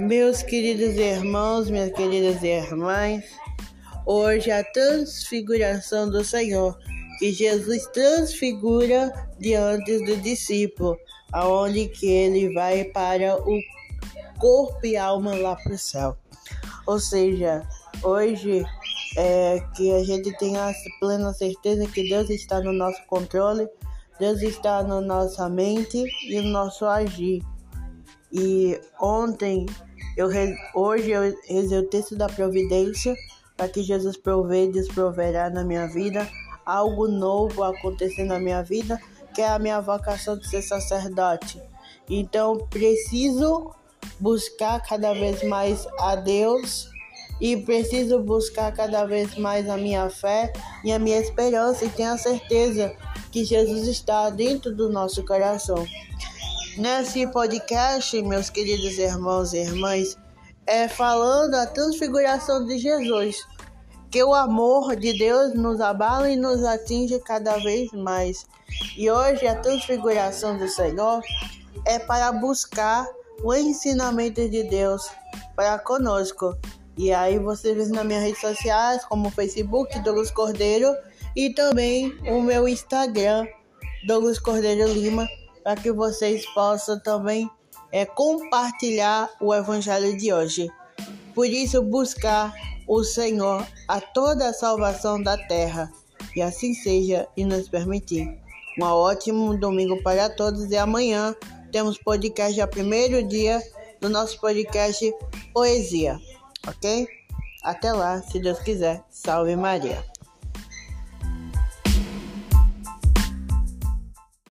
Meus queridos irmãos, minhas queridas irmãs, hoje a transfiguração do Senhor, que Jesus transfigura diante do discípulo, aonde que ele vai para o corpo e alma lá para o céu. Ou seja, hoje é que a gente tem a plena certeza que Deus está no nosso controle, Deus está na nossa mente e no nosso agir. E ontem eu, hoje eu rezei o texto da providência para que Jesus provê e desproverá na minha vida algo novo acontecer na minha vida, que é a minha vocação de ser sacerdote. Então preciso buscar cada vez mais a Deus e preciso buscar cada vez mais a minha fé e a minha esperança e tenho a certeza que Jesus está dentro do nosso coração. Nesse podcast, meus queridos irmãos e irmãs, é falando a transfiguração de Jesus, que o amor de Deus nos abala e nos atinge cada vez mais. E hoje a transfiguração do Senhor é para buscar o ensinamento de Deus para conosco. E aí você vê nas minhas redes sociais, como o Facebook, Douglas Cordeiro, e também o meu Instagram, Douglas Cordeiro Lima para que vocês possam também é, compartilhar o Evangelho de hoje. Por isso, buscar o Senhor a toda a salvação da terra. E assim seja e nos permitir. Um ótimo domingo para todos e amanhã temos podcast, já primeiro dia do nosso podcast Poesia, ok? Até lá, se Deus quiser. Salve Maria.